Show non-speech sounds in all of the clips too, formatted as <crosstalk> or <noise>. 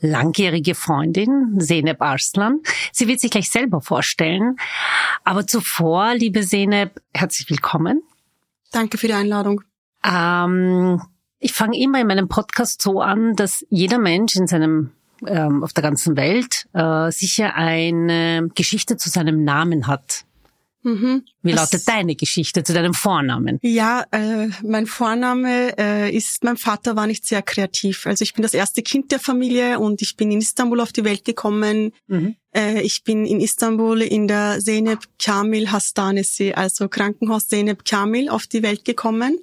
langjährige Freundin, Seneb Arslan. Sie wird sich gleich selber vorstellen. Aber zuvor, liebe Seneb, herzlich willkommen. Danke für die Einladung. Ähm, ich fange immer in meinem Podcast so an, dass jeder Mensch in seinem ähm, auf der ganzen Welt äh, sicher eine Geschichte zu seinem Namen hat. Mhm. Wie lautet das, deine Geschichte zu deinem Vornamen? Ja, äh, mein Vorname äh, ist, mein Vater war nicht sehr kreativ. Also ich bin das erste Kind der Familie und ich bin in Istanbul auf die Welt gekommen. Mhm. Äh, ich bin in Istanbul in der Zeynep Kamil Hastanesi, also Krankenhaus Zeynep Kamil, auf die Welt gekommen.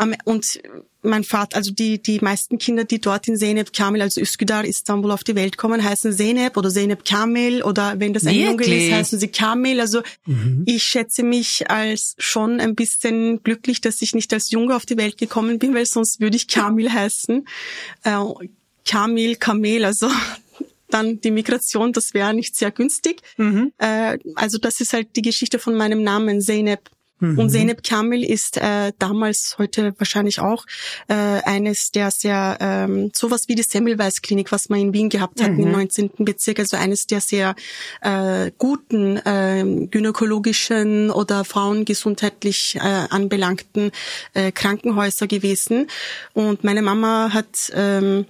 Ähm, und mein Vater, also die, die meisten Kinder, die dort in Zeynep Kamil, also Üsküdar, Istanbul auf die Welt kommen, heißen Zeynep oder Zeynep Kamil oder wenn das ein Junge ist, heißen sie Kamil. Also mhm. ich schätze mich als schon ein bisschen glücklich, dass ich nicht als Junge auf die Welt gekommen bin, weil sonst würde ich Kamil heißen. Äh, Kamil, Kamel, also dann die Migration, das wäre nicht sehr günstig. Mhm. Äh, also das ist halt die Geschichte von meinem Namen, Zeynep. Mhm. Und Zeynep Kamil ist äh, damals, heute wahrscheinlich auch, äh, eines der sehr, ähm, sowas wie die Semmelweis-Klinik, was man in Wien gehabt hat, mhm. im 19. Bezirk, also eines der sehr äh, guten äh, gynäkologischen oder frauengesundheitlich äh, anbelangten äh, Krankenhäuser gewesen. Und meine Mama hat ähm,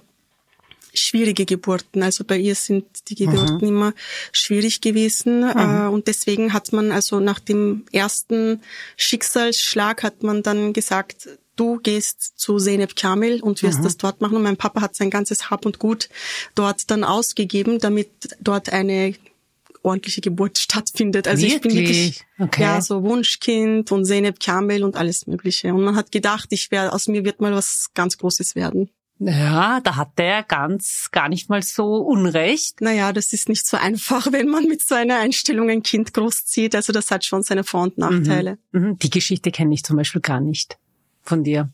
schwierige Geburten. Also bei ihr sind die Geburten mhm. immer schwierig gewesen. Mhm. Äh, und deswegen hat man also nach dem ersten Schicksalsschlag hat man dann gesagt, du gehst zu Zeynep Kamil und wirst mhm. das dort machen. Und mein Papa hat sein ganzes Hab und Gut dort dann ausgegeben, damit dort eine ordentliche Geburt <laughs> stattfindet. Also wirklich? ich bin wirklich okay. ja so Wunschkind und Zeynep Kamil und alles Mögliche. Und man hat gedacht, ich werde aus mir wird mal was ganz Großes werden. Ja, da hat der ganz gar nicht mal so Unrecht. Naja, das ist nicht so einfach, <laughs> wenn man mit so einer Einstellung ein Kind großzieht. Also das hat schon seine Vor- und Nachteile. Mhm. mhm. Die Geschichte kenne ich zum Beispiel gar nicht von dir.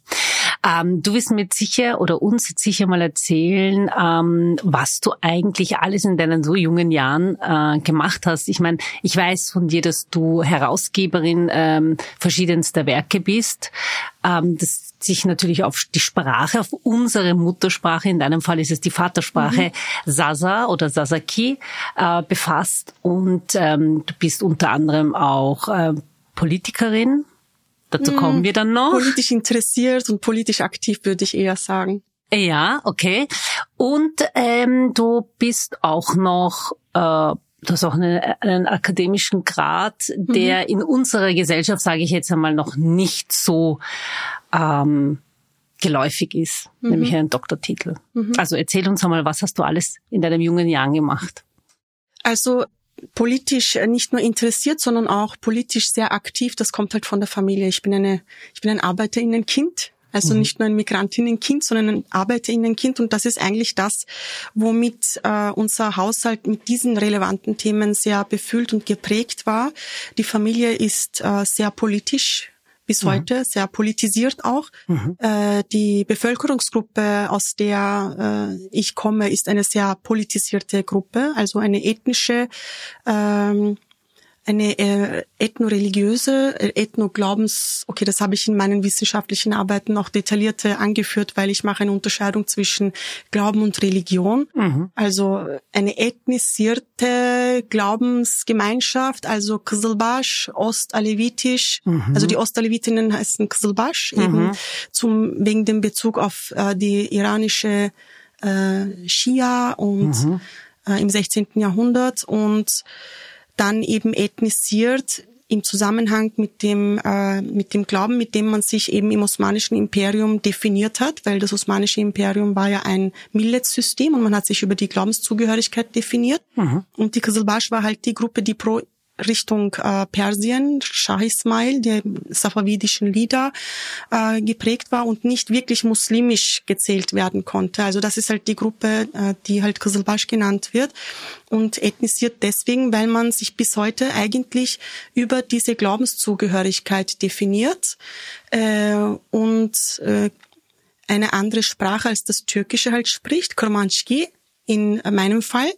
Ähm, du wirst mir sicher oder uns jetzt sicher mal erzählen, ähm, was du eigentlich alles in deinen so jungen Jahren äh, gemacht hast. Ich meine, ich weiß von dir, dass du Herausgeberin ähm, verschiedenster Werke bist. Ähm, das sich natürlich auf die Sprache, auf unsere Muttersprache, in deinem Fall ist es die Vatersprache mhm. Sasa oder Sasaki, äh, befasst. Und ähm, du bist unter anderem auch äh, Politikerin. Dazu mhm. kommen wir dann noch. Politisch interessiert und politisch aktiv, würde ich eher sagen. Ja, okay. Und ähm, du bist auch noch äh, Du hast auch einen, einen akademischen Grad, der mhm. in unserer Gesellschaft, sage ich jetzt einmal, noch nicht so ähm, geläufig ist, mhm. nämlich einen Doktortitel. Mhm. Also erzähl uns einmal, was hast du alles in deinem jungen Jahren gemacht? Also politisch nicht nur interessiert, sondern auch politisch sehr aktiv. Das kommt halt von der Familie. Ich bin eine, ich bin ein Arbeiterinnenkind. Also mhm. nicht nur ein Migrantinnenkind, sondern ein Arbeiterinnenkind. Und das ist eigentlich das, womit äh, unser Haushalt mit diesen relevanten Themen sehr befüllt und geprägt war. Die Familie ist äh, sehr politisch bis mhm. heute, sehr politisiert auch. Mhm. Äh, die Bevölkerungsgruppe, aus der äh, ich komme, ist eine sehr politisierte Gruppe, also eine ethnische ähm, eine äh, ethnoreligiöse, äh, ethnoglaubens, okay, das habe ich in meinen wissenschaftlichen Arbeiten auch detaillierte angeführt, weil ich mache eine Unterscheidung zwischen Glauben und Religion. Mhm. Also eine ethnisierte Glaubensgemeinschaft, also Kızılbaş, Ostalevitisch, mhm. also die Ostalevitinnen heißen Kızılbaş, mhm. eben zum, wegen dem Bezug auf äh, die iranische äh, Schia und mhm äh, im 16. Jahrhundert und dann eben ethnisiert im Zusammenhang mit dem, äh, mit dem Glauben, mit dem man sich eben im Osmanischen Imperium definiert hat, weil das Osmanische Imperium war ja ein Millet-System und man hat sich über die Glaubenszugehörigkeit definiert. Mhm. Und die Qizilbash war halt die Gruppe, die pro Richtung äh, Persien, Shah Ismail, der safavidischen Lieder äh, geprägt war und nicht wirklich muslimisch gezählt werden konnte. Also das ist halt die Gruppe, äh, die halt Qizilbash genannt wird und ethnisiert deswegen, weil man sich bis heute eigentlich über diese Glaubenszugehörigkeit definiert äh, und äh, eine andere Sprache als das Türkische halt spricht, Kurmanski, in meinem Fall.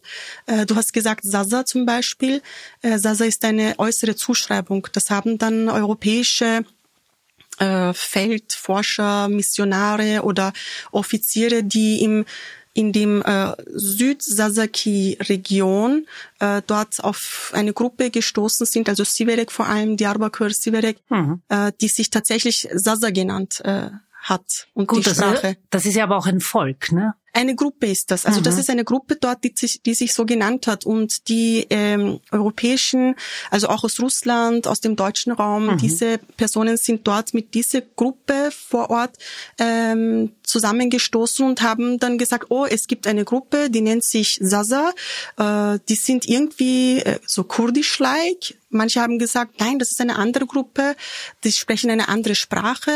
Äh, du hast gesagt, Sasa zum Beispiel. Äh, Sasa ist eine äußere Zuschreibung. Das haben dann europäische äh, Feldforscher, Missionare oder Offiziere, die im in dem äh, Süd-Sasaki-Region äh, dort auf eine Gruppe gestoßen sind, also Siverek vor allem, Diyarbakir, Siverek, mhm. äh, die sich tatsächlich Sasa genannt äh, hat und Gut, die Sprache. Das ist, das ist ja aber auch ein Volk, ne? Eine Gruppe ist das. Also mhm. das ist eine Gruppe dort, die sich, die sich so genannt hat. Und die ähm, europäischen, also auch aus Russland, aus dem deutschen Raum, mhm. diese Personen sind dort mit dieser Gruppe vor Ort ähm, zusammengestoßen und haben dann gesagt, oh, es gibt eine Gruppe, die nennt sich Sasa. Äh, die sind irgendwie äh, so kurdisch-like. Manche haben gesagt, nein, das ist eine andere Gruppe, die sprechen eine andere Sprache.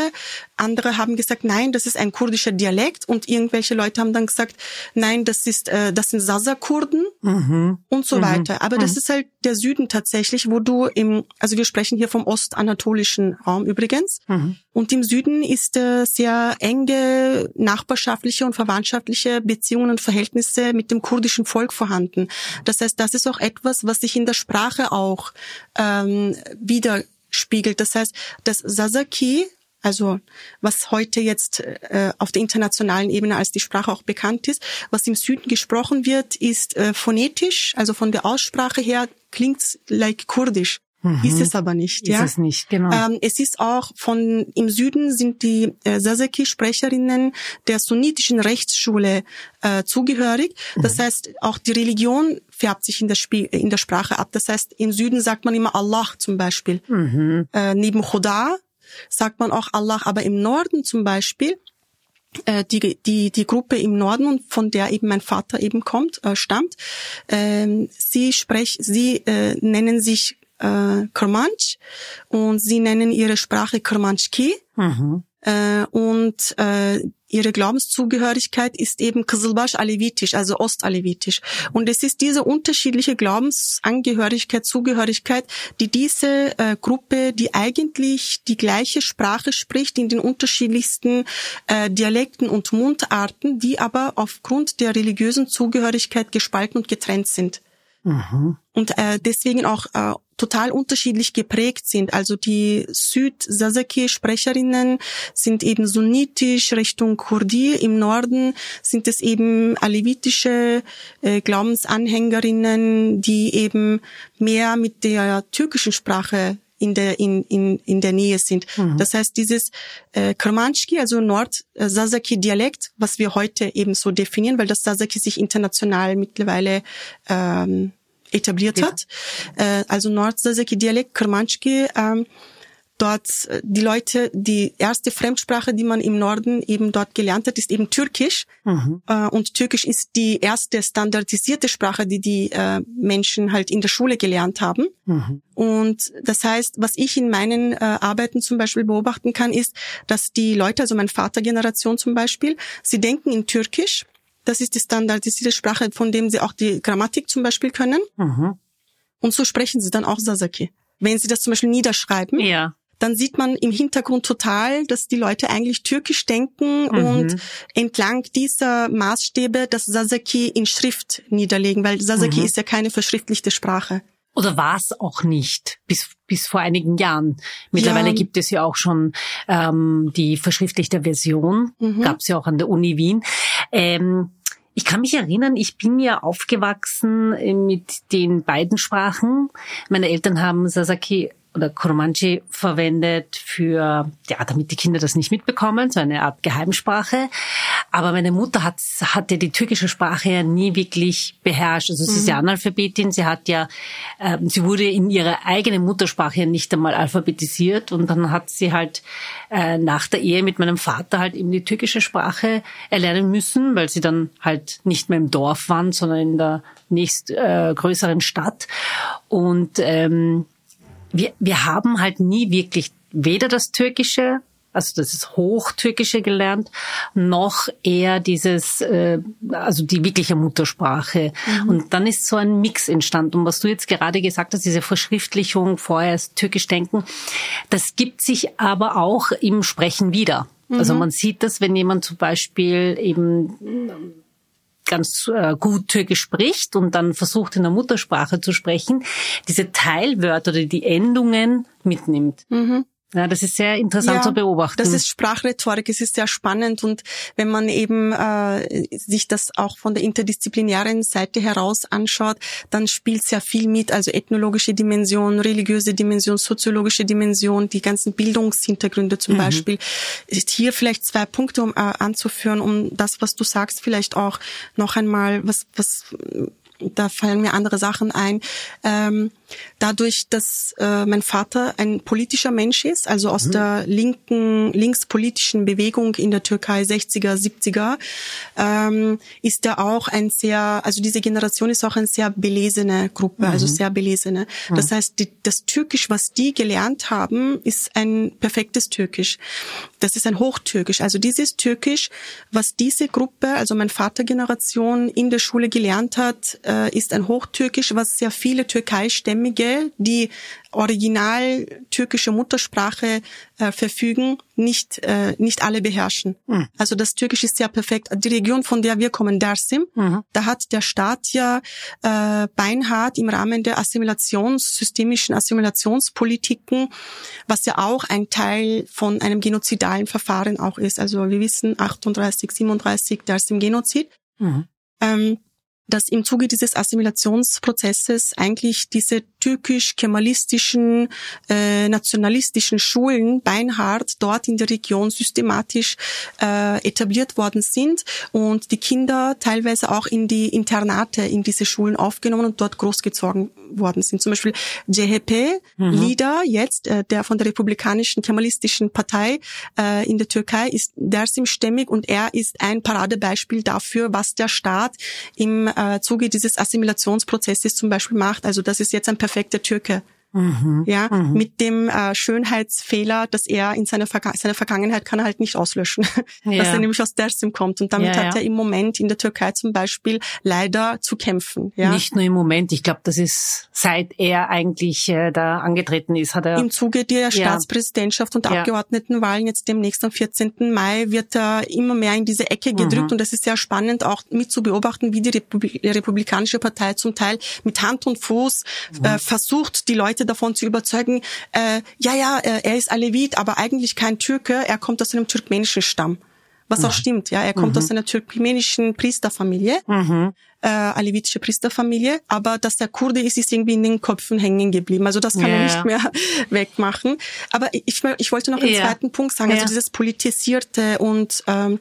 Andere haben gesagt, nein, das ist ein kurdischer Dialekt. Und irgendwelche Leute haben dann gesagt, nein, das ist, äh, das sind Sasa-Kurden mhm. und so mhm. weiter. Aber mhm. das ist halt der Süden tatsächlich, wo du im, also wir sprechen hier vom ostanatolischen Raum übrigens. Mhm. Und im Süden ist äh, sehr enge nachbarschaftliche und verwandtschaftliche Beziehungen und Verhältnisse mit dem kurdischen Volk vorhanden. Das heißt, das ist auch etwas, was sich in der Sprache auch ähm, widerspiegelt. Das heißt, das Sasaki also was heute jetzt äh, auf der internationalen Ebene als die Sprache auch bekannt ist. Was im Süden gesprochen wird, ist äh, phonetisch, also von der Aussprache her klingt like Kurdisch. Mhm. Ist es aber nicht, ist ja. Es nicht, genau. Ähm, es ist auch von, im Süden sind die äh, Sasaki-Sprecherinnen der sunnitischen Rechtsschule äh, zugehörig. Das mhm. heißt, auch die Religion färbt sich in der, Spie in der Sprache ab. Das heißt, im Süden sagt man immer Allah zum Beispiel. Mhm. Äh, neben Khuda sagt man auch Allah. Aber im Norden zum Beispiel, äh, die, die, die Gruppe im Norden, von der eben mein Vater eben kommt, äh, stammt, äh, sie sprech, sie äh, nennen sich äh, Kermansch und sie nennen ihre Sprache Kermanschki. Mhm. Äh, und äh, ihre Glaubenszugehörigkeit ist eben Kızılbaş Alevitisch, also Ostalevitisch. Und es ist diese unterschiedliche Glaubensangehörigkeit, Zugehörigkeit, die diese äh, Gruppe, die eigentlich die gleiche Sprache spricht, in den unterschiedlichsten äh, Dialekten und Mundarten, die aber aufgrund der religiösen Zugehörigkeit gespalten und getrennt sind. Mhm. Und äh, deswegen auch äh, total unterschiedlich geprägt sind. Also die Süd-Sasaki-Sprecherinnen sind eben sunnitisch Richtung Kurdi. Im Norden sind es eben alevitische äh, Glaubensanhängerinnen, die eben mehr mit der türkischen Sprache in der in in in der Nähe sind. Mhm. Das heißt, dieses äh, Kermanski, also Nord-Sasaki-Dialekt, was wir heute eben so definieren, weil das Sasaki sich international mittlerweile ähm, etabliert ja. hat. Äh, also Nord-Sasaki-Dialekt, Kermanski, ähm, dort äh, die Leute, die erste Fremdsprache, die man im Norden eben dort gelernt hat, ist eben Türkisch. Mhm. Äh, und Türkisch ist die erste standardisierte Sprache, die die äh, Menschen halt in der Schule gelernt haben. Mhm. Und das heißt, was ich in meinen äh, Arbeiten zum Beispiel beobachten kann, ist, dass die Leute, also meine Vatergeneration zum Beispiel, sie denken in Türkisch. Das ist die standardisierte Sprache, von dem sie auch die Grammatik zum Beispiel können. Mhm. Und so sprechen sie dann auch Sasaki. Wenn sie das zum Beispiel niederschreiben, ja dann sieht man im Hintergrund total, dass die Leute eigentlich türkisch denken mhm. und entlang dieser Maßstäbe das Sasaki in Schrift niederlegen, weil Sasaki mhm. ist ja keine verschriftlichte Sprache. Oder war es auch nicht bis, bis vor einigen Jahren. Mittlerweile ja. gibt es ja auch schon ähm, die verschriftlichte Version, mhm. gab es ja auch an der Uni Wien. Ähm, ich kann mich erinnern, ich bin ja aufgewachsen äh, mit den beiden Sprachen. Meine Eltern haben Sasaki oder Kurmanji verwendet für, ja, damit die Kinder das nicht mitbekommen, so eine Art Geheimsprache. Aber meine Mutter hat, hat ja die türkische Sprache ja nie wirklich beherrscht. Also sie ist ja mhm. Analphabetin, sie hat ja, äh, sie wurde in ihrer eigenen Muttersprache nicht einmal alphabetisiert und dann hat sie halt äh, nach der Ehe mit meinem Vater halt eben die türkische Sprache erlernen müssen, weil sie dann halt nicht mehr im Dorf waren, sondern in der nächst äh, größeren Stadt. Und ähm, wir, wir haben halt nie wirklich weder das Türkische, also das ist Hochtürkische gelernt, noch eher dieses, äh, also die wirkliche Muttersprache. Mhm. Und dann ist so ein Mix entstanden. Und was du jetzt gerade gesagt hast, diese Verschriftlichung, vorher Türkisch denken, das gibt sich aber auch im Sprechen wieder. Also mhm. man sieht das, wenn jemand zum Beispiel eben ganz äh, gut Türkisch spricht und dann versucht in der Muttersprache zu sprechen, diese Teilwörter oder die Endungen mitnimmt. Mhm. Ja, das ist sehr interessant ja, zu beobachten. Das ist Sprachrhetorik, es ist sehr spannend und wenn man eben äh, sich das auch von der interdisziplinären Seite heraus anschaut, dann spielt sehr viel mit, also ethnologische Dimension, religiöse Dimension, soziologische Dimension, die ganzen Bildungshintergründe zum mhm. Beispiel. Ist hier vielleicht zwei Punkte um äh, anzuführen, um das, was du sagst, vielleicht auch noch einmal, was, was da fallen mir andere Sachen ein. Ähm, dadurch, dass äh, mein Vater ein politischer Mensch ist, also aus mhm. der linken, linkspolitischen Bewegung in der Türkei 60er, 70er, ähm, ist er auch ein sehr, also diese Generation ist auch eine sehr belesene Gruppe, also mhm. also sehr belesene. Mhm. Das heißt, die, das Türkisch, was die gelernt haben, ist ein perfektes Türkisch. Das ist ein Hochtürkisch. Also dieses Türkisch, was diese Gruppe, also mein Vatergeneration in der Schule gelernt hat, äh, ist ein Hochtürkisch, was sehr viele Türkeistämmige, die original türkische Muttersprache äh, verfügen, nicht äh, nicht alle beherrschen. Mhm. Also das Türkisch ist ja perfekt. Die Region, von der wir kommen, Dersim, mhm. da hat der Staat ja äh, beinhart im Rahmen der Assimilations systemischen Assimilationspolitiken, was ja auch ein Teil von einem genozidalen Verfahren auch ist. Also wir wissen 38, 37 Dersim Genozid. Mhm. Ähm, dass im Zuge dieses Assimilationsprozesses eigentlich diese türkisch-kemalistischen, äh, nationalistischen Schulen beinhart dort in der Region systematisch äh, etabliert worden sind und die Kinder teilweise auch in die Internate in diese Schulen aufgenommen und dort großgezogen worden sind. Zum Beispiel CHP, mhm. Leader jetzt, äh, der von der republikanischen kemalistischen Partei äh, in der Türkei, ist Dersim-stämmig und er ist ein Paradebeispiel dafür, was der Staat im äh, Zuge dieses Assimilationsprozesses zum Beispiel macht. Also das ist jetzt ein perfekter Türke. Mhm. Ja, mhm. mit dem äh, Schönheitsfehler, dass er in seiner, Verga seiner Vergangenheit kann er halt nicht auslöschen, <laughs> ja. dass er nämlich aus Dersim kommt und damit ja, hat er im Moment in der Türkei zum Beispiel leider zu kämpfen. Ja. Nicht nur im Moment, ich glaube, das ist seit er eigentlich äh, da angetreten ist, hat er im Zuge der Staatspräsidentschaft und Abgeordnetenwahlen jetzt demnächst am 14. Mai wird er immer mehr in diese Ecke gedrückt mhm. und es ist sehr spannend auch mit zu beobachten, wie die Republi Republikanische Partei zum Teil mit Hand und Fuß äh, versucht, die Leute Leute davon zu überzeugen, äh, ja, ja, äh, er ist Alevit, aber eigentlich kein Türke, er kommt aus einem türkmenischen Stamm. Was mhm. auch stimmt, ja, er kommt mhm. aus einer türkmenischen Priesterfamilie, mhm. äh, alevitische Priesterfamilie, aber dass er Kurde ist, ist irgendwie in den Köpfen hängen geblieben. Also das kann yeah. er nicht mehr <laughs> wegmachen. Aber ich, ich wollte noch einen yeah. zweiten Punkt sagen, also dieses politisierte und ähm,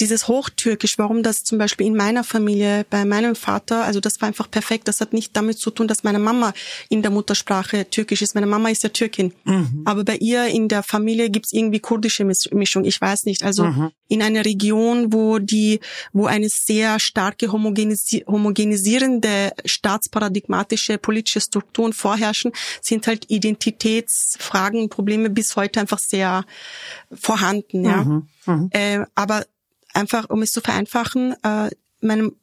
dieses Hochtürkisch, warum das zum Beispiel in meiner Familie, bei meinem Vater, also das war einfach perfekt. Das hat nicht damit zu tun, dass meine Mama in der Muttersprache türkisch ist. Meine Mama ist ja Türkin. Mhm. Aber bei ihr in der Familie gibt's irgendwie kurdische Mischung. Ich weiß nicht. Also mhm. in einer Region, wo die, wo eine sehr starke homogenisi homogenisierende staatsparadigmatische politische Strukturen vorherrschen, sind halt Identitätsfragen, Probleme bis heute einfach sehr vorhanden. Ja. Mhm. mhm. Äh, aber einfach, um es zu vereinfachen, äh, meinem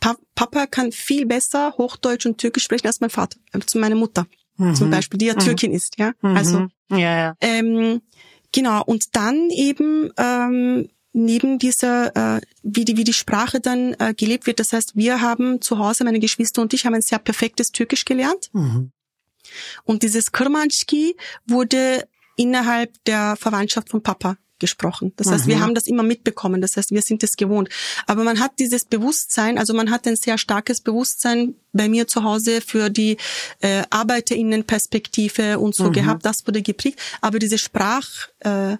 pa Papa kann viel besser Hochdeutsch und Türkisch sprechen als mein Vater, also meine Mutter mhm. zum Beispiel, die ja mhm. Türkin ist, ja. Mhm. Also ja, ja. Ähm, genau. Und dann eben ähm, neben dieser, äh, wie die wie die Sprache dann äh, gelebt wird. Das heißt, wir haben zu Hause, meine Geschwister und ich haben ein sehr perfektes Türkisch gelernt. Mhm. Und dieses Kurmanski wurde innerhalb der Verwandtschaft von Papa gesprochen. Das heißt, wir mhm. haben das immer mitbekommen. Das heißt, wir sind es gewohnt. Aber man hat dieses Bewusstsein, also man hat ein sehr starkes Bewusstsein bei mir zu Hause für die äh, Arbeiterinnenperspektive und so mhm. gehabt. Das wurde geprägt. Aber diese Sprach äh,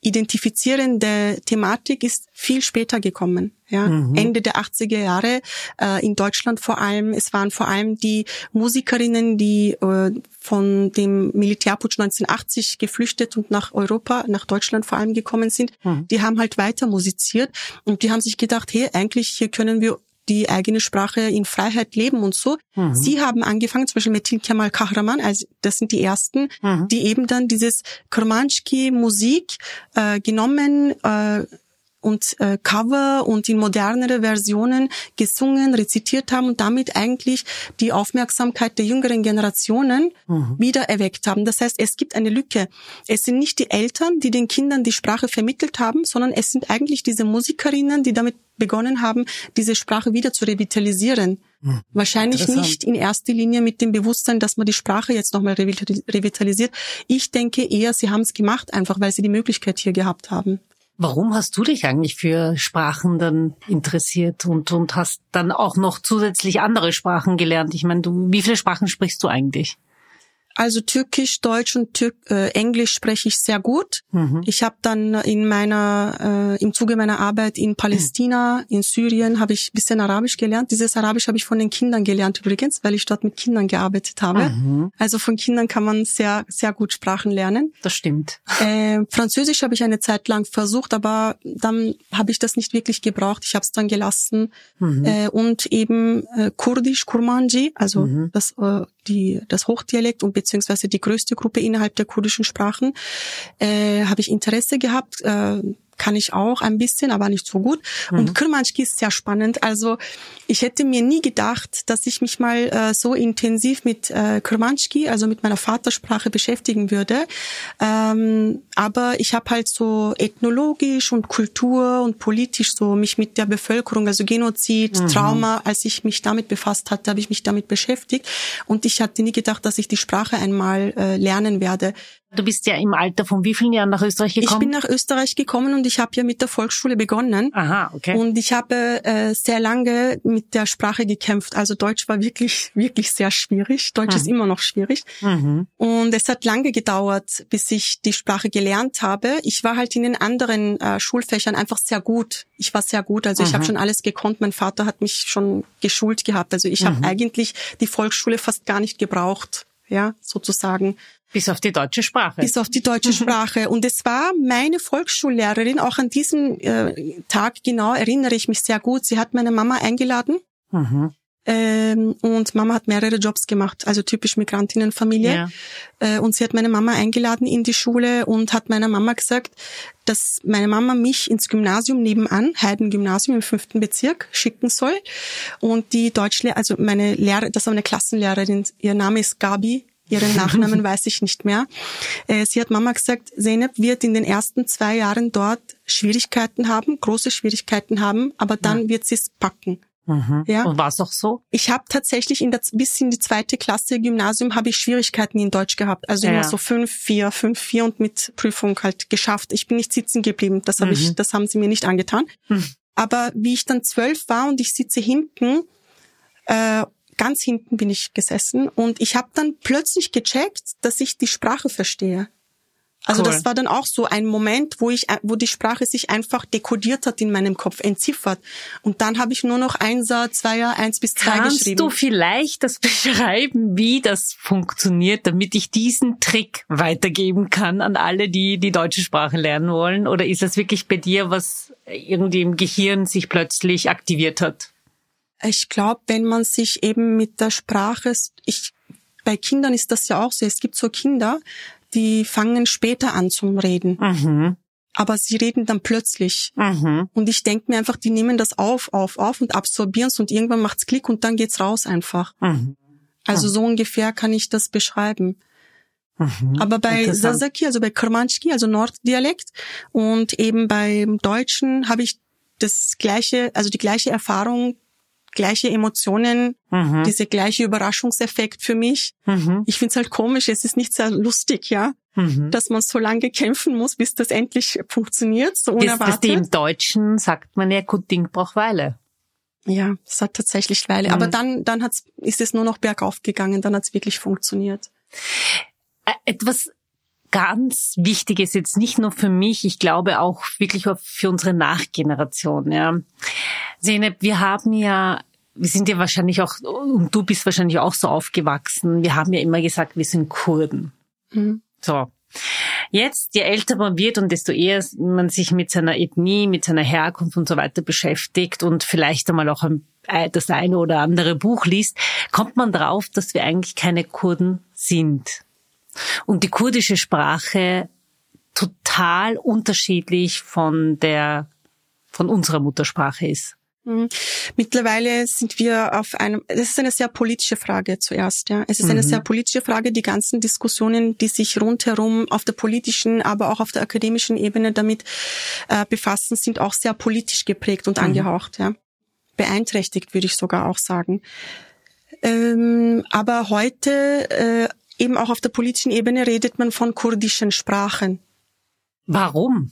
identifizierende Thematik ist viel später gekommen. Ja, mhm. Ende der 80er Jahre äh, in Deutschland vor allem. Es waren vor allem die Musikerinnen, die äh, von dem Militärputsch 1980 geflüchtet und nach Europa, nach Deutschland vor allem gekommen sind. Mhm. Die haben halt weiter musiziert und die haben sich gedacht, hey, eigentlich hier können wir die eigene Sprache in Freiheit leben und so. Mhm. Sie haben angefangen, zum Beispiel mit Tin Kemal Kahraman, also das sind die ersten, mhm. die eben dann dieses Kurmanski Musik äh, genommen äh, und äh, Cover und in modernere Versionen gesungen, rezitiert haben und damit eigentlich die Aufmerksamkeit der jüngeren Generationen mhm. wieder erweckt haben. Das heißt, es gibt eine Lücke. Es sind nicht die Eltern, die den Kindern die Sprache vermittelt haben, sondern es sind eigentlich diese Musikerinnen, die damit begonnen haben, diese Sprache wieder zu revitalisieren. Hm. Wahrscheinlich nicht in erster Linie mit dem Bewusstsein, dass man die Sprache jetzt nochmal revitalisiert. Ich denke eher, sie haben es gemacht, einfach weil sie die Möglichkeit hier gehabt haben. Warum hast du dich eigentlich für Sprachen dann interessiert und, und hast dann auch noch zusätzlich andere Sprachen gelernt? Ich meine, du, wie viele Sprachen sprichst du eigentlich? Also Türkisch, Deutsch und Türk, äh, Englisch spreche ich sehr gut. Mhm. Ich habe dann in meiner äh, im Zuge meiner Arbeit in Palästina, in Syrien, habe ich bisschen Arabisch gelernt. Dieses Arabisch habe ich von den Kindern gelernt übrigens, weil ich dort mit Kindern gearbeitet habe. Mhm. Also von Kindern kann man sehr sehr gut Sprachen lernen. Das stimmt. Äh, Französisch habe ich eine Zeit lang versucht, aber dann habe ich das nicht wirklich gebraucht. Ich habe es dann gelassen. Mhm. Äh, und eben äh, Kurdisch, Kurmanji, also mhm. das äh, die das Hochdialekt und beziehungsweise die größte Gruppe innerhalb der kurdischen Sprachen, äh, habe ich Interesse gehabt. Äh, kann ich auch ein bisschen, aber nicht so gut. Mhm. Und Kurmanski ist sehr spannend. Also ich hätte mir nie gedacht, dass ich mich mal äh, so intensiv mit äh, Kurmanski, also mit meiner Vatersprache beschäftigen würde. Ähm, aber ich habe halt so ethnologisch und Kultur und politisch so mich mit der Bevölkerung, also Genozid, mhm. Trauma, als ich mich damit befasst hatte, habe ich mich damit beschäftigt. Und ich hatte nie gedacht, dass ich die Sprache einmal äh, lernen werde. Du bist ja im Alter von wie vielen Jahren nach Österreich gekommen? Ich bin nach Österreich gekommen und ich habe ja mit der Volksschule begonnen. Aha, okay. Und ich habe äh, sehr lange mit der Sprache gekämpft. Also Deutsch war wirklich, wirklich sehr schwierig. Deutsch mhm. ist immer noch schwierig. Mhm. Und es hat lange gedauert, bis ich die Sprache gelernt habe. Ich war halt in den anderen äh, Schulfächern einfach sehr gut. Ich war sehr gut. Also mhm. ich habe schon alles gekonnt. Mein Vater hat mich schon geschult gehabt. Also ich mhm. habe eigentlich die Volksschule fast gar nicht gebraucht ja, sozusagen. Bis auf die deutsche Sprache. Bis auf die deutsche Sprache. Und es war meine Volksschullehrerin, auch an diesen äh, Tag genau erinnere ich mich sehr gut. Sie hat meine Mama eingeladen. Mhm. Ähm, und Mama hat mehrere Jobs gemacht, also typisch Migrantinnenfamilie. Ja. Äh, und sie hat meine Mama eingeladen in die Schule und hat meiner Mama gesagt, dass meine Mama mich ins Gymnasium nebenan, Heiden-Gymnasium im fünften Bezirk, schicken soll. Und die Deutschlehrerin, also meine Lehrer, das war eine Klassenlehrerin, ihr Name ist Gabi, Ihren <laughs> Nachnamen weiß ich nicht mehr. Äh, sie hat Mama gesagt, Zeynep wird in den ersten zwei Jahren dort Schwierigkeiten haben, große Schwierigkeiten haben, aber dann ja. wird sie es packen. Mhm. Ja. Und war es auch so? Ich habe tatsächlich in der, bis in die zweite Klasse Gymnasium habe ich Schwierigkeiten in Deutsch gehabt. Also ja. immer so fünf, vier, fünf, vier und mit Prüfung halt geschafft. Ich bin nicht sitzen geblieben. Das habe mhm. ich, das haben sie mir nicht angetan. Mhm. Aber wie ich dann zwölf war und ich sitze hinten, äh, ganz hinten bin ich gesessen und ich habe dann plötzlich gecheckt, dass ich die Sprache verstehe. Also cool. das war dann auch so ein Moment, wo ich, wo die Sprache sich einfach dekodiert hat in meinem Kopf, entziffert. Und dann habe ich nur noch Einser, Zweier, eins bis zwei Kannst geschrieben. Kannst du vielleicht das <laughs> beschreiben, wie das funktioniert, damit ich diesen Trick weitergeben kann an alle, die die deutsche Sprache lernen wollen? Oder ist das wirklich bei dir, was irgendwie im Gehirn sich plötzlich aktiviert hat? Ich glaube, wenn man sich eben mit der Sprache, ich, bei Kindern ist das ja auch so. Es gibt so Kinder, die fangen später an zum Reden. Mhm. Aber sie reden dann plötzlich. Mhm. Und ich denke mir einfach, die nehmen das auf, auf, auf und absorbieren es und irgendwann macht's Klick und dann geht's raus einfach. Mhm. Also so ungefähr kann ich das beschreiben. Mhm. Aber bei Sasaki, also bei Kurmanski, also Norddialekt und eben beim Deutschen habe ich das gleiche, also die gleiche Erfahrung gleiche Emotionen, mhm. diese gleiche Überraschungseffekt für mich. Mhm. Ich find's halt komisch, es ist nicht sehr lustig, ja. mhm. dass man so lange kämpfen muss, bis das endlich funktioniert, so unerwartet. Das, das im Deutschen sagt man ja, gut Ding braucht Weile. Ja, es hat tatsächlich Weile. Mhm. Aber dann, dann hat's, ist es nur noch bergauf gegangen, dann hat's wirklich funktioniert. Etwas ganz Wichtiges jetzt nicht nur für mich, ich glaube auch wirklich für unsere Nachgeneration. Ja. Zeynep, wir haben ja wir sind ja wahrscheinlich auch, und du bist wahrscheinlich auch so aufgewachsen, wir haben ja immer gesagt, wir sind Kurden. Mhm. So. Jetzt, je älter man wird und desto eher man sich mit seiner Ethnie, mit seiner Herkunft und so weiter beschäftigt und vielleicht einmal auch das eine oder andere Buch liest, kommt man drauf, dass wir eigentlich keine Kurden sind und die kurdische Sprache total unterschiedlich von der, von unserer Muttersprache ist. Mittlerweile sind wir auf einem, das ist eine sehr politische Frage zuerst, ja. Es ist eine mhm. sehr politische Frage. Die ganzen Diskussionen, die sich rundherum auf der politischen, aber auch auf der akademischen Ebene damit äh, befassen, sind auch sehr politisch geprägt und mhm. angehaucht, ja. Beeinträchtigt, würde ich sogar auch sagen. Ähm, aber heute äh, eben auch auf der politischen Ebene redet man von kurdischen Sprachen. Warum?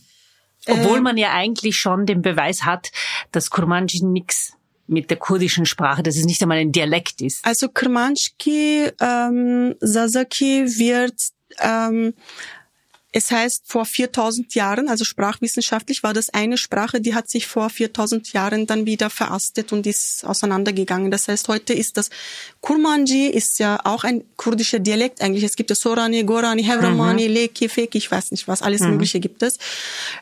Obwohl äh, man ja eigentlich schon den Beweis hat, dass Kurmanji nix mit der kurdischen Sprache, dass es nicht einmal ein Dialekt ist. Also Kurmanski, ähm, Sasaki wird ähm, es heißt, vor 4000 Jahren, also sprachwissenschaftlich, war das eine Sprache, die hat sich vor 4000 Jahren dann wieder verastet und ist auseinandergegangen. Das heißt, heute ist das Kurmanji, ist ja auch ein kurdischer Dialekt eigentlich. Es gibt ja Sorani, Gorani, Hevramani, mhm. Leki, Feki, ich weiß nicht was, alles mhm. Mögliche gibt es.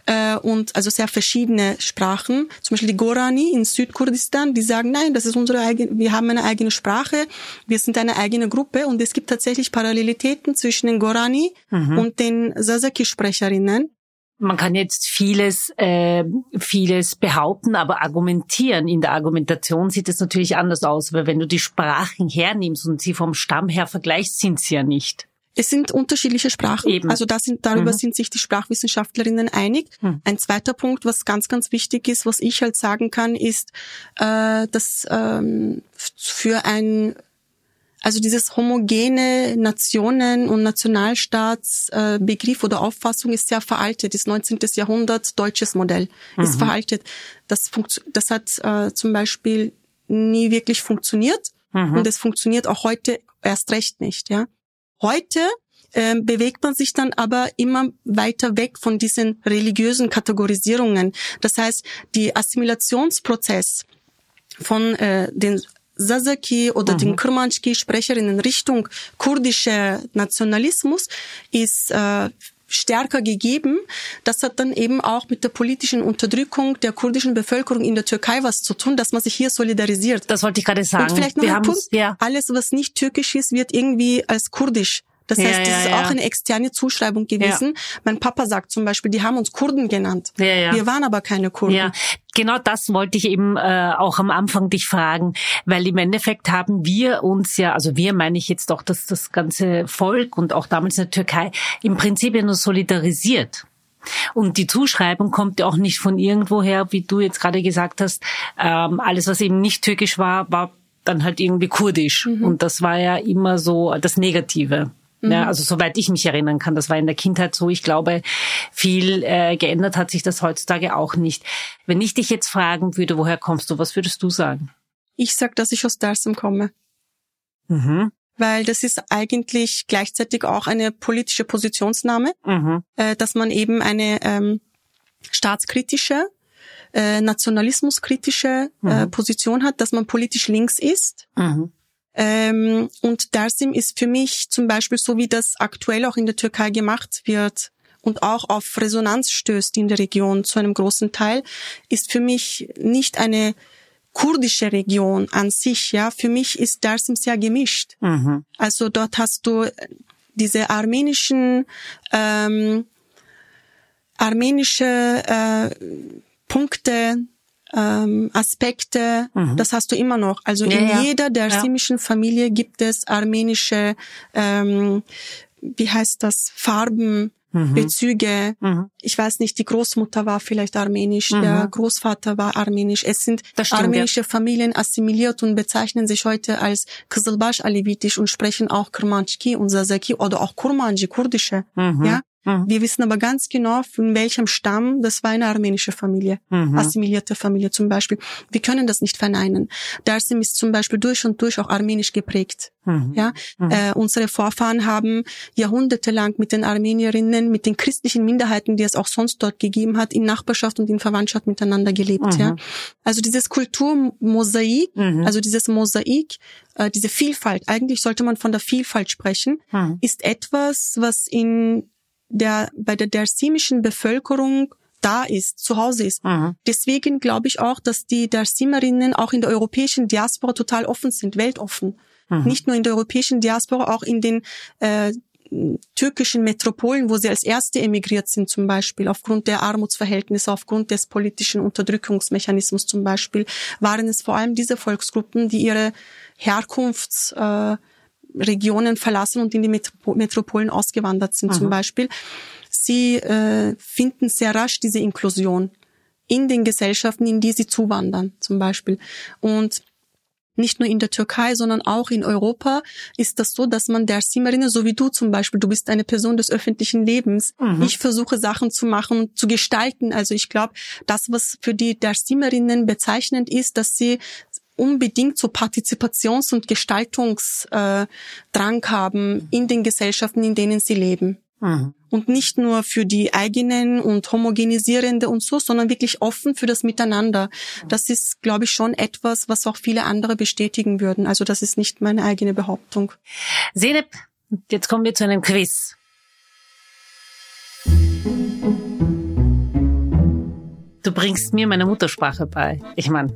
Äh, und also sehr verschiedene Sprachen. Zum Beispiel die Gorani in Südkurdistan, die sagen, nein, das ist unsere eigene, wir haben eine eigene Sprache, wir sind eine eigene Gruppe und es gibt tatsächlich Parallelitäten zwischen den Gorani mhm. und den Sasaki-Sprecherinnen. Man kann jetzt vieles, äh, vieles behaupten, aber argumentieren. In der Argumentation sieht es natürlich anders aus, weil wenn du die Sprachen hernimmst und sie vom Stamm her vergleichst, sind sie ja nicht. Es sind unterschiedliche Sprachen. Eben. Also da sind, darüber mhm. sind sich die Sprachwissenschaftlerinnen einig. Mhm. Ein zweiter Punkt, was ganz, ganz wichtig ist, was ich halt sagen kann, ist, äh, dass ähm, für ein also dieses homogene Nationen- und Nationalstaatsbegriff äh, oder Auffassung ist sehr veraltet. Das 19. Jahrhundert deutsches Modell mhm. ist veraltet. Das, das hat äh, zum Beispiel nie wirklich funktioniert mhm. und es funktioniert auch heute erst recht nicht. Ja, heute äh, bewegt man sich dann aber immer weiter weg von diesen religiösen Kategorisierungen. Das heißt, die Assimilationsprozess von äh, den Sasaki oder mhm. den Kurmanski-Sprecherin in Richtung kurdischer Nationalismus ist äh, stärker gegeben. Das hat dann eben auch mit der politischen Unterdrückung der kurdischen Bevölkerung in der Türkei was zu tun, dass man sich hier solidarisiert. Das wollte ich gerade sagen. Und vielleicht noch Wir ein Punkt. Ja. Alles, was nicht türkisch ist, wird irgendwie als kurdisch das heißt, ja, das ist ja. auch eine externe Zuschreibung gewesen. Mein Papa sagt zum Beispiel, die haben uns Kurden genannt. Wir waren aber keine Kurden. Genau das wollte ich eben äh, auch am Anfang dich fragen, weil im Endeffekt haben wir uns ja, also wir meine ich jetzt doch, dass das ganze Volk und auch damals in der Türkei im Prinzip ja nur solidarisiert. Und die Zuschreibung kommt ja auch nicht von irgendwoher, wie du jetzt gerade gesagt hast. Ähm, alles, was eben nicht türkisch war, war dann halt irgendwie kurdisch. Mhm. Und das war ja immer so das Negative. Mhm. Ja, also soweit ich mich erinnern kann, das war in der Kindheit so. Ich glaube, viel äh, geändert hat sich das heutzutage auch nicht. Wenn ich dich jetzt fragen würde, woher kommst du, was würdest du sagen? Ich sag, dass ich aus Darsum komme. Mhm. Weil das ist eigentlich gleichzeitig auch eine politische Positionsnahme, mhm. äh, dass man eben eine ähm, staatskritische, äh, nationalismuskritische äh, mhm. Position hat, dass man politisch links ist. Mhm. Ähm, und Dersim ist für mich zum Beispiel so, wie das aktuell auch in der Türkei gemacht wird und auch auf Resonanz stößt in der Region zu einem großen Teil, ist für mich nicht eine kurdische Region an sich. Ja, für mich ist Dersim sehr gemischt. Mhm. Also dort hast du diese armenischen ähm, armenische äh, Punkte, ähm, Aspekte, mhm. das hast du immer noch. Also ja, in ja. jeder der ja. Familie gibt es armenische, ähm, wie heißt das, Farben, mhm. Bezüge. Mhm. Ich weiß nicht, die Großmutter war vielleicht armenisch, mhm. der Großvater war armenisch. Es sind stimmt, armenische. Familien assimiliert und bezeichnen sich heute als Kızılbaş alevitisch und sprechen auch Kermanski und Sasaki oder auch Kurmanji, kurdische. Mhm. Ja, Mhm. Wir wissen aber ganz genau, von welchem Stamm, das war eine armenische Familie, mhm. assimilierte Familie zum Beispiel. Wir können das nicht verneinen. Darsim ist zum Beispiel durch und durch auch armenisch geprägt. Mhm. Ja, mhm. äh, unsere Vorfahren haben jahrhundertelang mit den Armenierinnen, mit den christlichen Minderheiten, die es auch sonst dort gegeben hat, in Nachbarschaft und in Verwandtschaft miteinander gelebt. Ja, mhm. also dieses Kulturmosaik, mhm. also dieses Mosaik, äh, diese Vielfalt. Eigentlich sollte man von der Vielfalt sprechen, ist etwas, was in der bei der dersimischen Bevölkerung da ist, zu Hause ist. Mhm. Deswegen glaube ich auch, dass die Dersimerinnen auch in der europäischen Diaspora total offen sind, weltoffen. Mhm. Nicht nur in der europäischen Diaspora, auch in den äh, türkischen Metropolen, wo sie als erste emigriert sind zum Beispiel, aufgrund der Armutsverhältnisse, aufgrund des politischen Unterdrückungsmechanismus zum Beispiel, waren es vor allem diese Volksgruppen, die ihre Herkunfts äh, Regionen verlassen und in die Metropolen ausgewandert sind Aha. zum Beispiel. Sie äh, finden sehr rasch diese Inklusion in den Gesellschaften, in die sie zuwandern zum Beispiel. Und nicht nur in der Türkei, sondern auch in Europa ist das so, dass man der Simmerinnen, so wie du zum Beispiel, du bist eine Person des öffentlichen Lebens. Mhm. Ich versuche Sachen zu machen, zu gestalten. Also ich glaube, das, was für die der Simmerinnen bezeichnend ist, dass sie unbedingt so Partizipations- und Gestaltungsdrang äh, haben in den Gesellschaften, in denen sie leben. Mhm. Und nicht nur für die eigenen und homogenisierende und so, sondern wirklich offen für das Miteinander. Das ist, glaube ich, schon etwas, was auch viele andere bestätigen würden. Also das ist nicht meine eigene Behauptung. Seneb, jetzt kommen wir zu einem Quiz. Du bringst mir meine Muttersprache bei. Ich meine,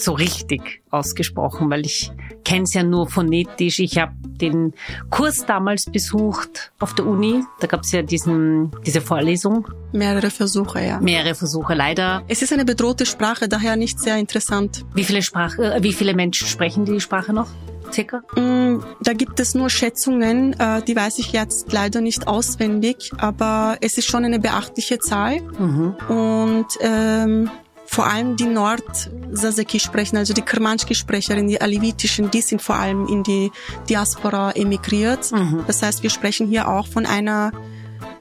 so richtig ausgesprochen, weil ich kenne es ja nur phonetisch. Ich habe den Kurs damals besucht auf der Uni. Da gab es ja diesen, diese Vorlesung. Mehrere Versuche, ja. Mehrere Versuche, leider. Es ist eine bedrohte Sprache, daher nicht sehr interessant. Wie viele, Sprach, äh, wie viele Menschen sprechen die Sprache noch? Circa? Mm, da gibt es nur Schätzungen, äh, die weiß ich jetzt leider nicht auswendig, aber es ist schon eine beachtliche Zahl. Mhm. Und ähm, vor allem die Nord-Sasaki sprechen, also die Kermanski-Sprecherinnen, die Alevitischen, die sind vor allem in die Diaspora emigriert. Mhm. Das heißt, wir sprechen hier auch von einer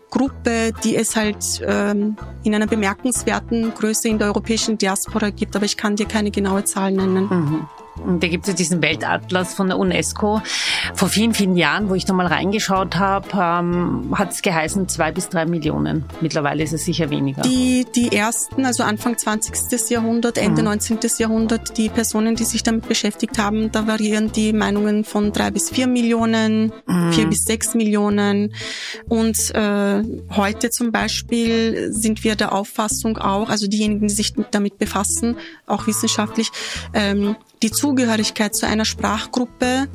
Gruppe, die es halt ähm, in einer bemerkenswerten Größe in der europäischen Diaspora gibt, aber ich kann dir keine genaue Zahl nennen. Mhm. Und da gibt es diesen Weltatlas von der UNESCO. Vor vielen, vielen Jahren, wo ich nochmal reingeschaut habe, ähm, hat es geheißen zwei bis drei Millionen. Mittlerweile ist es sicher weniger. Die, die ersten, also Anfang 20. Jahrhundert, Ende mhm. 19. Jahrhundert, die Personen, die sich damit beschäftigt haben, da variieren die Meinungen von drei bis vier Millionen, mhm. vier bis sechs Millionen. Und äh, heute zum Beispiel sind wir der Auffassung auch, also diejenigen, die sich damit befassen, auch wissenschaftlich, ähm, die Zugehörigkeit zu einer Sprachgruppe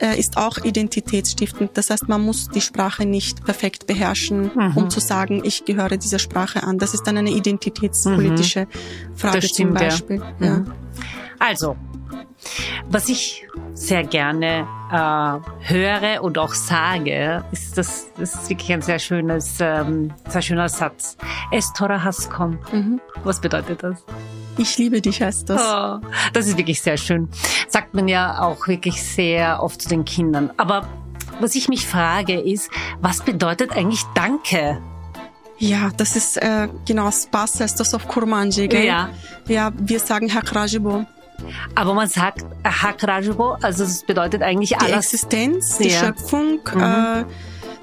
äh, ist auch identitätsstiftend. Das heißt, man muss die Sprache nicht perfekt beherrschen, mhm. um zu sagen, ich gehöre dieser Sprache an. Das ist dann eine identitätspolitische mhm. Frage stimmt, zum Beispiel. Ja. Mhm. Also, was ich sehr gerne äh, höre und auch sage, ist das, das ist wirklich ein sehr schönes, ähm, sehr schöner Satz. Estora Hascom. Mhm. Was bedeutet das? Ich liebe dich heißt das. Oh, das ist wirklich sehr schön. Sagt man ja auch wirklich sehr oft zu den Kindern. Aber was ich mich frage ist, was bedeutet eigentlich Danke? Ja, das ist äh, genau Spaß heißt das auf Kurmanji, gell? Ja. Ja, wir sagen Hakrajibo. Aber man sagt Hakrajibo, also das bedeutet eigentlich alles. Die Existenz, die ja. Schöpfung. Mhm. Äh,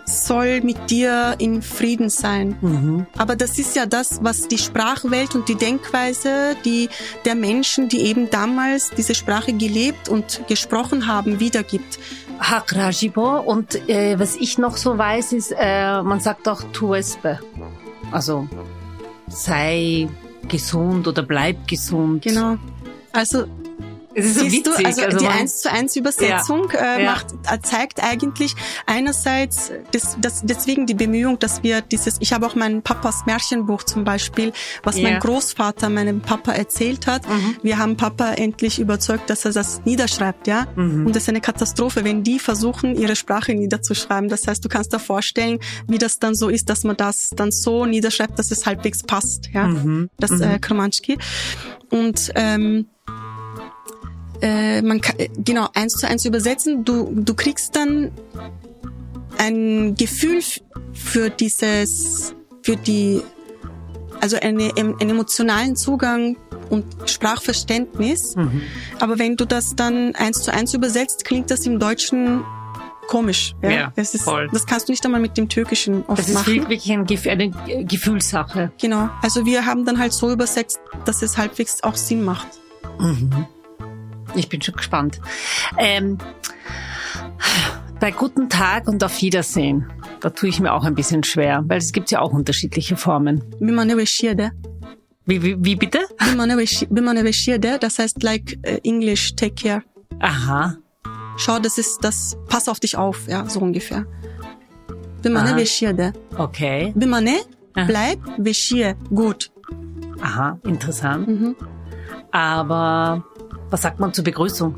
soll mit dir in Frieden sein. Mhm. Aber das ist ja das, was die Sprachwelt und die Denkweise die der Menschen, die eben damals diese Sprache gelebt und gesprochen haben, wiedergibt. Hakrajibo und äh, was ich noch so weiß, ist, äh, man sagt auch Tuespe. Also sei gesund oder bleib gesund. Genau. Also Es ist so Siehst witzig. du, also, also die 1 zu 1 Übersetzung Ja. äh, Ja. macht, äh, zeigt eigentlich einerseits, das, das, deswegen die Bemühung, dass wir dieses, ich habe auch mein Papas Märchenbuch zum Beispiel, was Ja. mein Großvater meinem Papa erzählt hat. Mhm. Wir haben Papa endlich überzeugt, dass er das niederschreibt, ja. Mhm. Und das ist eine Katastrophe, wenn die versuchen, ihre Sprache niederzuschreiben. Das heißt, du kannst dir vorstellen, wie das dann so ist, dass man das dann so niederschreibt, dass es halbwegs passt, ja. Mhm. Das äh, Kramanski. Und ähm, äh, man kann, genau eins zu eins übersetzen. Du du kriegst dann ein Gefühl für dieses, für die, also eine, einen emotionalen Zugang und Sprachverständnis. Mhm. Aber wenn du das dann eins zu eins übersetzt, klingt das im Deutschen komisch. Ja, Ja, es ist, voll. Das kannst du nicht einmal mit dem Türkischen oft Das ist machen. wirklich ein Gef eine Gefühlssache. Genau. Also wir haben dann halt so übersetzt, dass es halbwegs auch Sinn macht. Ich bin schon gespannt. Ähm, bei guten Tag und auf Wiedersehen, da tue ich mir auch ein bisschen schwer, weil es gibt ja auch unterschiedliche Formen. Wie, wie, wie bitte? Das heißt like äh, English, take care. Aha. Schau, das ist das, pass auf dich auf, ja, so ungefähr. Bimane Aha. Beshirde. Okay. Bimane, bleib, Beshir, gut. Aha, interessant. Mhm. Aber was sagt man zur Begrüßung?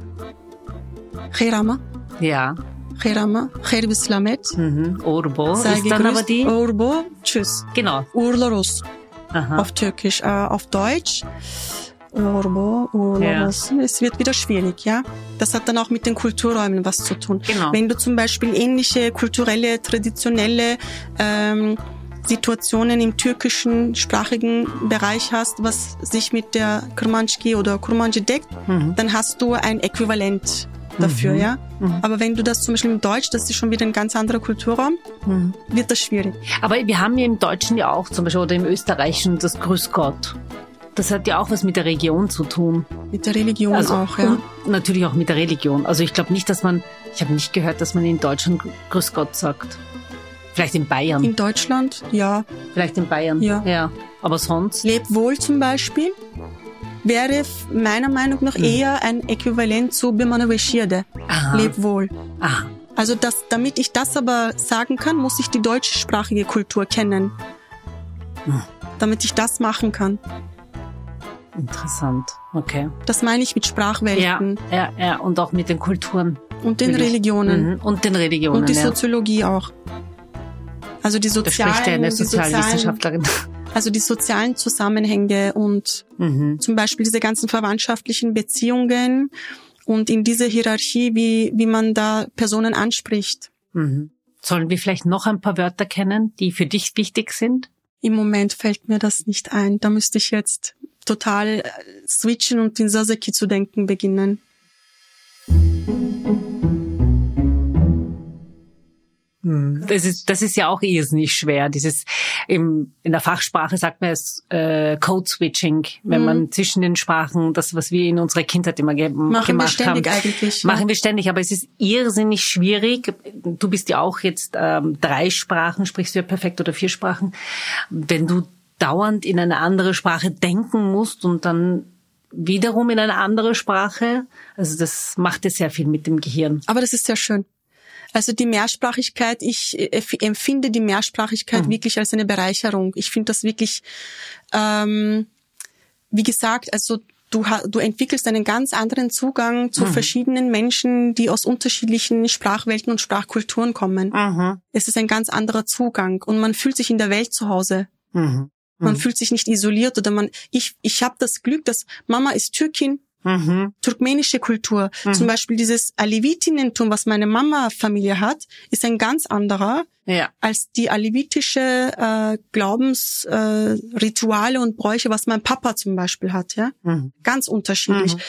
Khairama, Ja. Khairama, Khair Bislamet. Mhm. Orbo Sei ist dann aber gegrüßt. die. Urbo, tschüss. Genau. Urlaros. Aha. auf Türkisch, äh, auf Deutsch. Urbo, Urlaros. Es wird wieder schwierig, ja. Das hat dann auch mit den Kulturräumen was zu tun. Genau. Wenn du zum Beispiel ähnliche kulturelle, traditionelle ähm, Situationen im türkischen sprachigen Bereich hast, was sich mit der Kurmanski oder Kurmanji deckt, Mhm. dann hast du ein Äquivalent dafür, Mhm. ja. Mhm. Aber wenn du das zum Beispiel im Deutsch, das ist schon wieder ein ganz anderer Kulturraum, Mhm. wird das schwierig. Aber wir haben ja im Deutschen ja auch zum Beispiel oder im Österreichischen das Grüß Gott. Das hat ja auch was mit der Region zu tun. Mit der Religion Also auch, ja. und natürlich auch mit der Religion. Also ich glaube nicht, dass man, ich habe nicht gehört, dass man in Deutschland Grüß Gott sagt. Vielleicht in Bayern. In Deutschland, ja. Vielleicht in Bayern. Ja. ja. Aber sonst. Leb wohl zum Beispiel wäre meiner Meinung nach eher ein Äquivalent zu. Aha. Leb wohl. Ah, Also das, damit ich das aber sagen kann, muss ich die deutschsprachige Kultur kennen. Hm. Damit ich das machen kann. Interessant. Okay. Das meine ich mit Ja, Sprachwelten ja, ja. Und auch mit den Kulturen. und den Religionen Mhm. Und den Religionen. und die ja. Soziologie auch. Also die Da sozialen, spricht ja eine Sozialwissenschaftlerin. also die sozialen Zusammenhänge und Mhm. zum Beispiel diese ganzen verwandtschaftlichen Beziehungen und in dieser Hierarchie, wie, wie man da Personen anspricht. Mhm. Sollen wir vielleicht noch ein paar Wörter kennen, die für dich wichtig sind? Im Moment fällt mir das nicht ein. Da müsste ich jetzt total äh, switchen und in Saseki zu denken beginnen. Das ist, das ist ja auch irrsinnig schwer. Dieses im, in der Fachsprache sagt man es äh, Code Switching, wenn Mhm. man zwischen den Sprachen, das was wir in unserer Kindheit immer ge Machen wir gemacht ständig haben, eigentlich. ja. machen wir ständig. Aber es ist irrsinnig schwierig. Du bist ja auch jetzt ähm, drei Sprachen, sprichst du ja perfekt oder vier Sprachen. Wenn du dauernd in eine andere Sprache denken musst und dann wiederum in eine andere Sprache, also das macht ja sehr viel mit dem Gehirn. Aber das ist sehr schön. Also die Mehrsprachigkeit, ich äh, empfinde die Mehrsprachigkeit Mhm. wirklich als eine Bereicherung. Ich finde das wirklich, ähm, wie gesagt, also du, du entwickelst einen ganz anderen Zugang zu verschiedenen Menschen, die aus unterschiedlichen Sprachwelten und Sprachkulturen kommen. Mhm. Es ist ein ganz anderer Zugang und man fühlt sich in der Welt zu Hause. Mhm. Man Mhm. fühlt sich nicht isoliert oder man, ich, ich habe das Glück, dass Mama ist Türkin, Mhm. turkmenische Kultur. Zum Beispiel dieses Alevitentum, was meine Mama-Familie hat, ist ein ganz anderer Ja. als die alevitische äh, Glaubensrituale äh, Rituale und Bräuche, was mein Papa zum Beispiel hat. Ja, Mhm. ganz unterschiedlich. Mhm.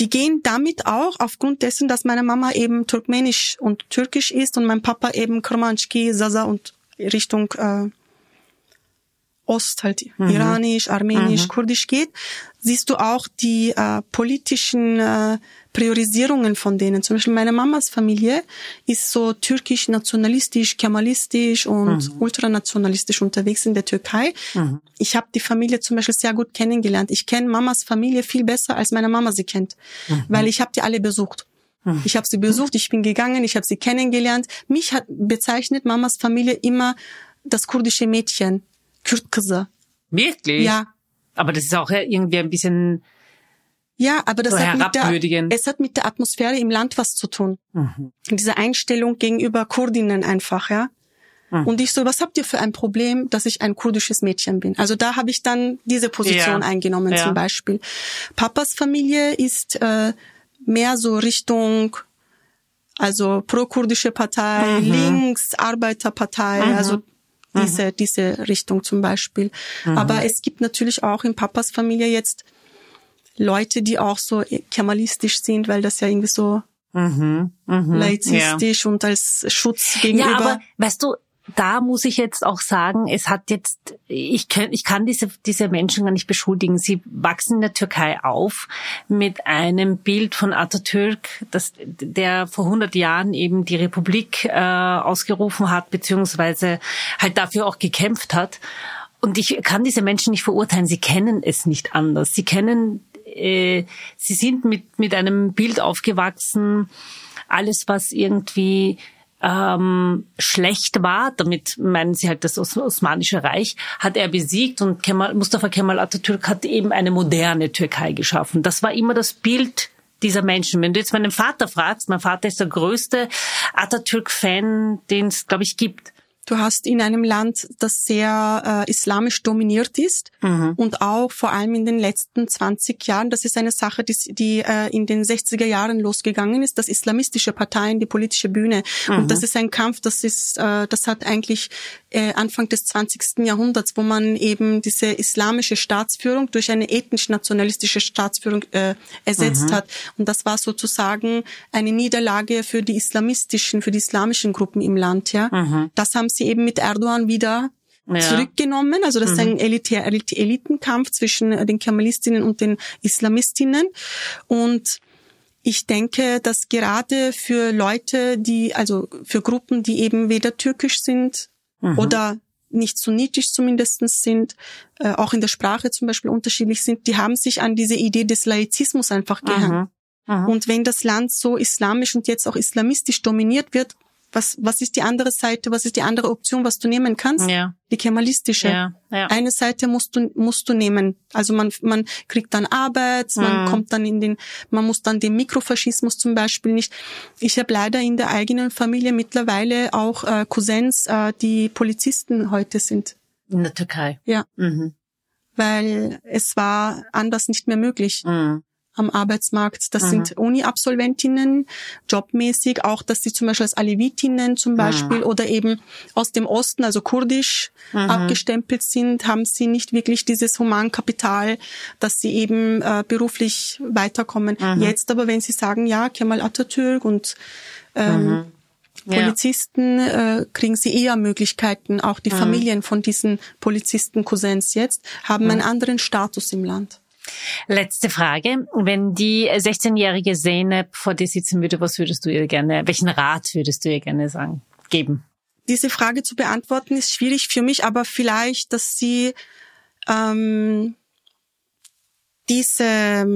Die gehen damit auch aufgrund dessen, dass meine Mama eben turkmenisch und türkisch ist und mein Papa eben Kurmanski, Sasa und Richtung äh, Ost halt iranisch, armenisch, kurdisch geht, siehst du auch die äh, politischen äh, Priorisierungen von denen. Zum Beispiel meine Mamas Familie ist so türkisch nationalistisch, kemalistisch und mhm. ultranationalistisch unterwegs in der Türkei. Mhm. Ich habe die Familie zum Beispiel sehr gut kennengelernt. Ich kenne Mamas Familie viel besser, als meine Mama sie kennt, mhm. weil ich habe die alle besucht. Mhm. Ich habe sie besucht, ich bin gegangen, ich habe sie kennengelernt. Mich hat bezeichnet Mamas Familie immer das kurdische Mädchen, Kürtkızı. Wirklich? Ja. Aber das ist auch irgendwie ein bisschen ja, aber das so hat mit der, es hat mit der Atmosphäre im Land was zu tun. Mhm. Diese Einstellung gegenüber Kurdinnen einfach, ja. Mhm. Und ich so, was habt ihr für ein Problem, dass ich ein kurdisches Mädchen bin? Also da habe ich dann diese Position ja. eingenommen ja. zum Beispiel. Papas Familie ist äh, mehr so Richtung also pro-kurdische Partei, mhm. links Arbeiterpartei, mhm. also diese, mhm. diese Richtung zum Beispiel. Mhm. Aber es gibt natürlich auch in Papas Familie jetzt Leute, die auch so kemalistisch sind, weil das ja irgendwie so mhm, mh, laizistisch ja. und als Schutz gegenüber. Ja, aber weißt du, da muss ich jetzt auch sagen, es hat jetzt, ich kann, ich kann diese, diese Menschen gar nicht beschuldigen. Sie wachsen in der Türkei auf mit einem Bild von Atatürk, das, der vor 100 Jahren eben die Republik äh, ausgerufen hat, beziehungsweise halt dafür auch gekämpft hat. Und ich kann diese Menschen nicht verurteilen. Sie kennen es nicht anders. Sie kennen, äh, sie sind mit, mit einem Bild aufgewachsen, alles, was irgendwie ähm, schlecht war, damit meinen sie halt das Osmanische Reich, hat er besiegt und Kemal, Mustafa Kemal Atatürk hat eben eine moderne Türkei geschaffen. Das war immer das Bild dieser Menschen. Wenn du jetzt meinen Vater fragst, mein Vater ist der größte Atatürk-Fan, den es, glaube ich, gibt. Du hast in einem Land, das sehr äh, islamisch dominiert ist mhm. und auch vor allem in den letzten 20 Jahren, das ist eine Sache, die, die äh, in den 60er Jahren losgegangen ist, dass islamistische Parteien die politische Bühne. Mhm. Und das ist ein Kampf, das ist, äh, das hat eigentlich äh, Anfang des 20. Jahrhunderts, wo man eben diese islamische Staatsführung durch eine ethnisch-nationalistische Staatsführung äh, ersetzt mhm. hat. Und das war sozusagen eine Niederlage für die islamistischen, für die islamischen Gruppen im Land. Ja, mhm. das haben sie eben mit Erdogan wieder ja. zurückgenommen. Also das mhm. ist ein Elitär, Elitenkampf zwischen den Kemalistinnen und den Islamistinnen. Und ich denke, dass gerade für Leute, die, also für Gruppen, die eben weder türkisch sind mhm. oder nicht sunnitisch zumindestens sind, äh, auch in der Sprache zum Beispiel unterschiedlich sind, die haben sich an diese Idee des Laizismus einfach gehangen. Mhm. mhm. Und wenn das Land so islamisch und jetzt auch islamistisch dominiert wird, was, was ist die andere Seite, was ist die andere Option, was du nehmen kannst? Ja. Die kemalistische. Ja, ja. Eine Seite musst du, musst du nehmen. Also man, man kriegt dann Arbeit, man mhm. kommt dann in den, man muss dann den Mikrofaschismus zum Beispiel nicht. Ich habe leider in der eigenen Familie mittlerweile auch äh, Cousins, äh, die Polizisten heute sind. In der Türkei. Ja. Mhm. Weil es war anders nicht mehr möglich. Mhm am Arbeitsmarkt. Das mhm. sind Uni-Absolventinnen, jobmäßig, auch dass sie zum Beispiel als Alevitinnen zum Beispiel mhm. oder eben aus dem Osten, also kurdisch, mhm. abgestempelt sind, haben sie nicht wirklich dieses Humankapital, dass sie eben äh, beruflich weiterkommen. Mhm. Jetzt aber, wenn sie sagen, ja, Kemal Atatürk und ähm, mhm. Polizisten äh, kriegen sie eher Möglichkeiten, auch die mhm. Familien von diesen Polizisten-Cousins jetzt haben einen anderen Status im Land. Letzte Frage. Wenn die 16-jährige Zeynep vor dir sitzen würde, was würdest du ihr gerne, welchen Rat würdest du ihr gerne sagen, geben? Diese Frage zu beantworten ist schwierig für mich, aber vielleicht, dass sie ähm, diese,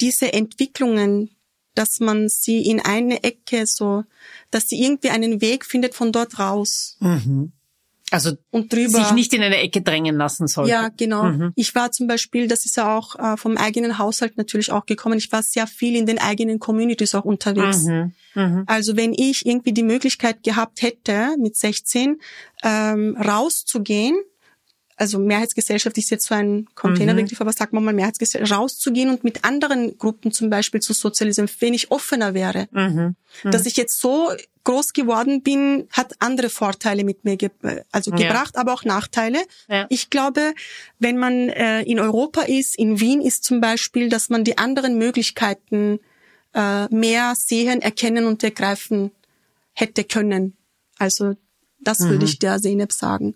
diese Entwicklungen, dass man sie in eine Ecke so, dass sie irgendwie einen Weg findet von dort raus. Mhm. Also und drüber, sich nicht in eine Ecke drängen lassen sollte. Ja, genau. Mhm. Ich war zum Beispiel, das ist ja auch äh, vom eigenen Haushalt natürlich auch gekommen. Ich war sehr viel in den eigenen Communities auch unterwegs. Mhm. Mhm. Also wenn ich irgendwie die Möglichkeit gehabt hätte, mit 16 ähm, rauszugehen also Mehrheitsgesellschaft ist jetzt so ein Containerbegriff, mhm. aber sagen wir mal Mehrheitsgesellschaft, rauszugehen und mit anderen Gruppen zum Beispiel zu sozialisieren, wenn ich offener wäre. Mhm. Mhm. Dass ich jetzt so groß geworden bin, hat andere Vorteile mit mir ge also gebracht, ja. aber auch Nachteile. Ja. Ich glaube, wenn man äh, in Europa ist, in Wien ist zum Beispiel, dass man die anderen Möglichkeiten äh, mehr sehen, erkennen und ergreifen hätte können. Also das würde mhm. ich der Seneb sagen.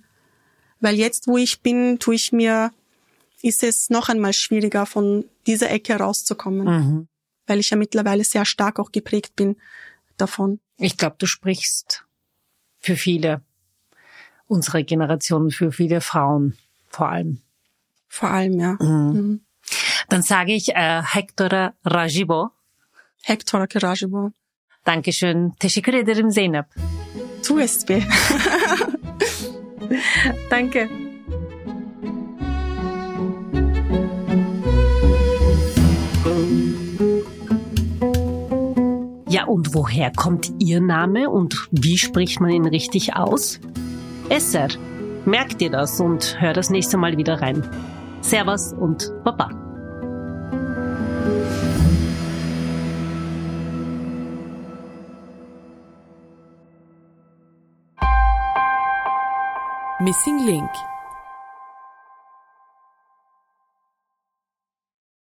Weil jetzt, wo ich bin, tue ich mir, ist es noch einmal schwieriger, von dieser Ecke rauszukommen. Mhm. weil ich ja mittlerweile sehr stark auch geprägt bin davon. Ich glaube, du sprichst für viele unserer Generation, für viele Frauen vor allem. Vor allem, ja. Mhm. Mhm. Dann sage ich äh, Hector Rajibo. Hector Rajibo. Dankeschön. Teşekkür ederim Zeynep. Tu es be. <laughs> <laughs> Danke. Ja, und woher kommt Ihr Name und wie spricht man ihn richtig aus? Esser. Merkt ihr das und hör das nächste Mal wieder rein. Servus und Baba. Missing Link